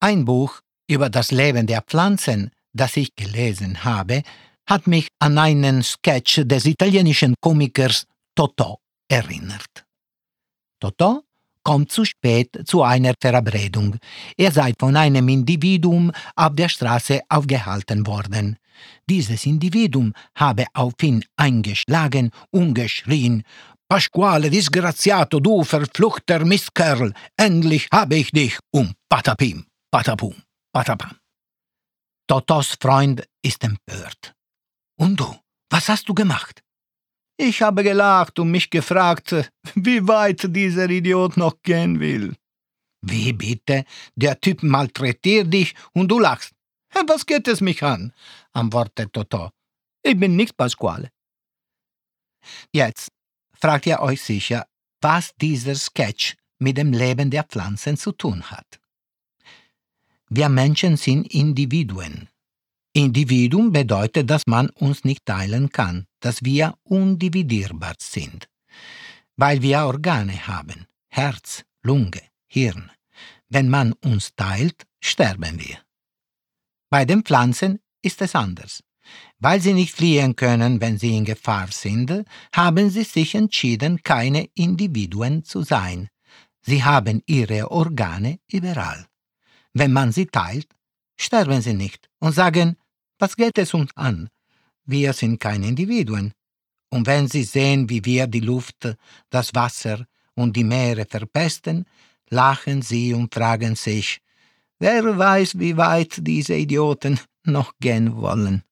Ein Buch über das Leben der Pflanzen, das ich gelesen habe, hat mich an einen Sketch des italienischen Komikers Totò erinnert. Totò kommt zu spät zu einer Verabredung. Er sei von einem Individuum auf der Straße aufgehalten worden. Dieses Individuum habe auf ihn eingeschlagen und geschrien Pasquale disgraziato, du verfluchter Mistkerl, endlich habe ich dich und patapim, patapum, patapam. Totos Freund ist empört. Und du, was hast du gemacht? Ich habe gelacht und mich gefragt, wie weit dieser Idiot noch gehen will. Wie bitte? Der Typ malträtiert dich und du lachst. Was geht es mich an? antwortet Toto. Ich bin nicht Pasquale. Jetzt fragt ihr euch sicher, was dieser Sketch mit dem Leben der Pflanzen zu tun hat. Wir Menschen sind Individuen. Individuum bedeutet, dass man uns nicht teilen kann, dass wir undividierbar sind, weil wir Organe haben, Herz, Lunge, Hirn. Wenn man uns teilt, sterben wir. Bei den Pflanzen ist es anders. Weil sie nicht fliehen können, wenn sie in Gefahr sind, haben sie sich entschieden, keine Individuen zu sein. Sie haben ihre Organe überall. Wenn man sie teilt, sterben sie nicht und sagen, was geht es uns an? Wir sind keine Individuen. Und wenn sie sehen, wie wir die Luft, das Wasser und die Meere verpesten, lachen sie und fragen sich, wer weiß, wie weit diese Idioten noch gehen wollen.